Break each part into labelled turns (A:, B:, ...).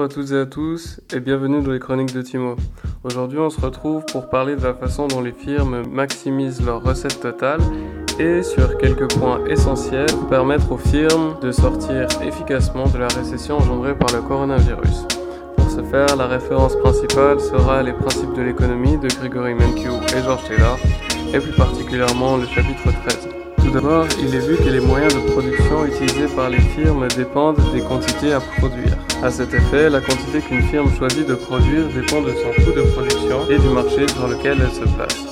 A: Bonjour à toutes et à tous et bienvenue dans les chroniques de Timo. Aujourd'hui on se retrouve pour parler de la façon dont les firmes maximisent leurs recettes totales et sur quelques points essentiels pour permettre aux firmes de sortir efficacement de la récession engendrée par le coronavirus. Pour ce faire, la référence principale sera les principes de l'économie de Gregory Mankiw et George Taylor et plus particulièrement le chapitre 13. Tout d'abord, il est vu que les moyens de production utilisés par les firmes dépendent des quantités à produire. À cet effet, la quantité qu'une firme choisit de produire dépend de son coût de production et du marché sur lequel elle se place.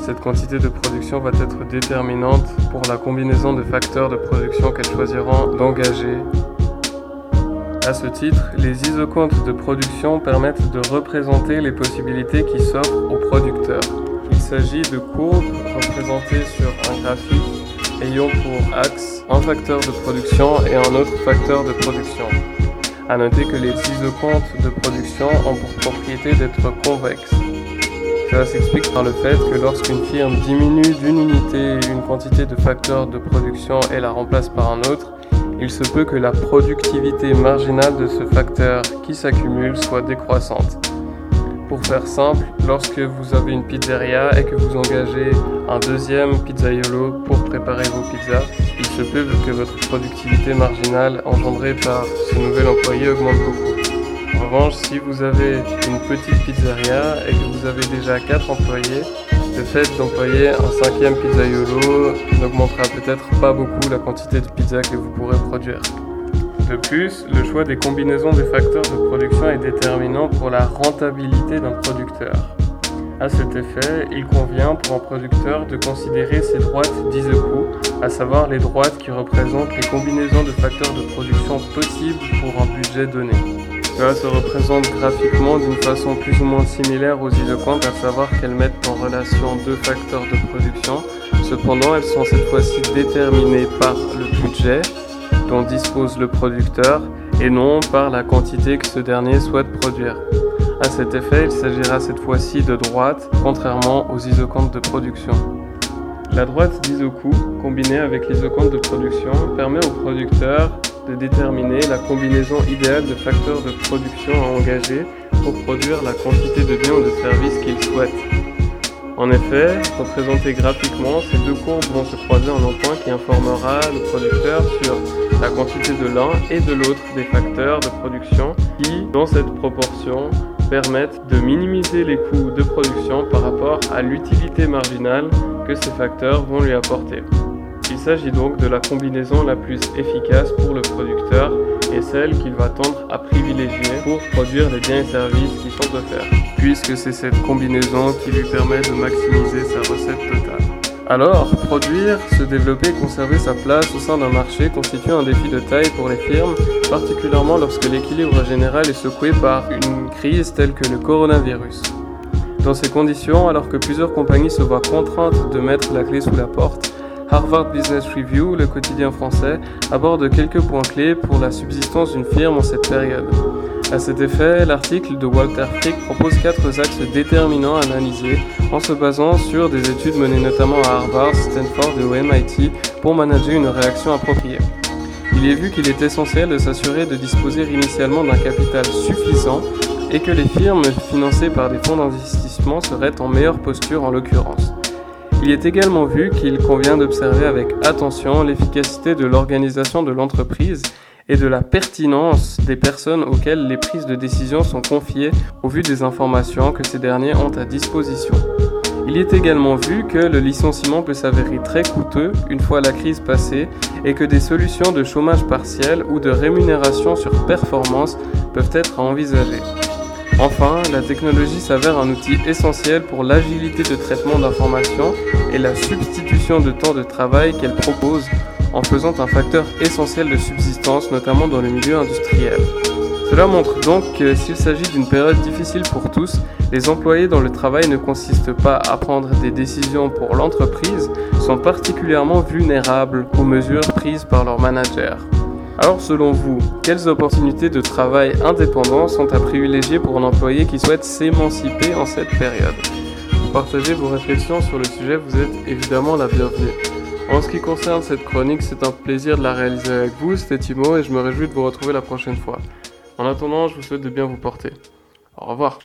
A: Cette quantité de production va être déterminante pour la combinaison de facteurs de production qu'elles choisiront d'engager. À ce titre, les isocomptes de production permettent de représenter les possibilités qui s'offrent aux producteurs. Il s'agit de courbes représentées sur un graphique ayant pour axe un facteur de production et un autre facteur de production. A noter que les isocomptes de production ont pour propriété d'être convexes. Cela s'explique par le fait que lorsqu'une firme diminue d'une unité une quantité de facteurs de production et la remplace par un autre, il se peut que la productivité marginale de ce facteur qui s'accumule soit décroissante. Pour faire simple, lorsque vous avez une pizzeria et que vous engagez un deuxième pizzaiolo pour préparer vos pizzas, il se peut que votre productivité marginale engendrée par ce nouvel employé augmente beaucoup. En revanche, si vous avez une petite pizzeria et que vous avez déjà 4 employés, le fait d'employer un cinquième pizzaiolo n'augmentera peut-être pas beaucoup la quantité de pizza que vous pourrez produire. De plus, le choix des combinaisons des facteurs de production est déterminant pour la rentabilité d'un producteur. À cet effet, il convient pour un producteur de considérer ses droites d'isocoût, à savoir les droites qui représentent les combinaisons de facteurs de production possibles pour un budget donné. Cela se représente graphiquement d'une façon plus ou moins similaire aux isocomptes, à savoir qu'elles mettent en relation deux facteurs de production. Cependant, elles sont cette fois-ci déterminées par le budget dont dispose le producteur et non par la quantité que ce dernier souhaite produire. À cet effet, il s'agira cette fois-ci de droite, contrairement aux isocomptes de production. La droite d'isocoût, combinée avec l'isocompte de production, permet au producteur de déterminer la combinaison idéale de facteurs de production à engager pour produire la quantité de biens ou de services qu'il souhaite. En effet, représenté graphiquement, ces deux courbes vont se croiser en un point qui informera le producteur sur la quantité de l'un et de l'autre des facteurs de production qui, dans cette proportion, permettent de minimiser les coûts de production par rapport à l'utilité marginale que ces facteurs vont lui apporter. Il s'agit donc de la combinaison la plus efficace pour le producteur et celle qu'il va tendre à privilégier pour produire les biens et services qui sont offerts, puisque c'est cette combinaison qui lui permet de maximiser sa recette totale. Alors, produire, se développer conserver sa place au sein d'un marché constitue un défi de taille pour les firmes, particulièrement lorsque l'équilibre général est secoué par une crise telle que le coronavirus. Dans ces conditions, alors que plusieurs compagnies se voient contraintes de mettre la clé sous la porte, Harvard Business Review, le quotidien français, aborde quelques points clés pour la subsistance d'une firme en cette période. À cet effet, l'article de Walter Frick propose quatre axes déterminants à analyser en se basant sur des études menées notamment à Harvard, Stanford et au MIT pour manager une réaction appropriée. Il est vu qu'il est essentiel de s'assurer de disposer initialement d'un capital suffisant et que les firmes financées par des fonds d'investissement seraient en meilleure posture en l'occurrence. Il est également vu qu'il convient d'observer avec attention l'efficacité de l'organisation de l'entreprise et de la pertinence des personnes auxquelles les prises de décision sont confiées au vu des informations que ces derniers ont à disposition. Il est également vu que le licenciement peut s'avérer très coûteux une fois la crise passée et que des solutions de chômage partiel ou de rémunération sur performance peuvent être à envisager. Enfin, la technologie s'avère un outil essentiel pour l'agilité de traitement d'informations et la substitution de temps de travail qu'elle propose en faisant un facteur essentiel de subsistance, notamment dans le milieu industriel. Cela montre donc que s'il s'agit d'une période difficile pour tous, les employés dont le travail ne consiste pas à prendre des décisions pour l'entreprise sont particulièrement vulnérables aux mesures prises par leurs managers. Alors selon vous, quelles opportunités de travail indépendant sont à privilégier pour un employé qui souhaite s'émanciper en cette période? Pour partager vos réflexions sur le sujet, vous êtes évidemment la bienvenue. En ce qui concerne cette chronique, c'est un plaisir de la réaliser avec vous, c'était Timo et je me réjouis de vous retrouver la prochaine fois. En attendant, je vous souhaite de bien vous porter. Au revoir.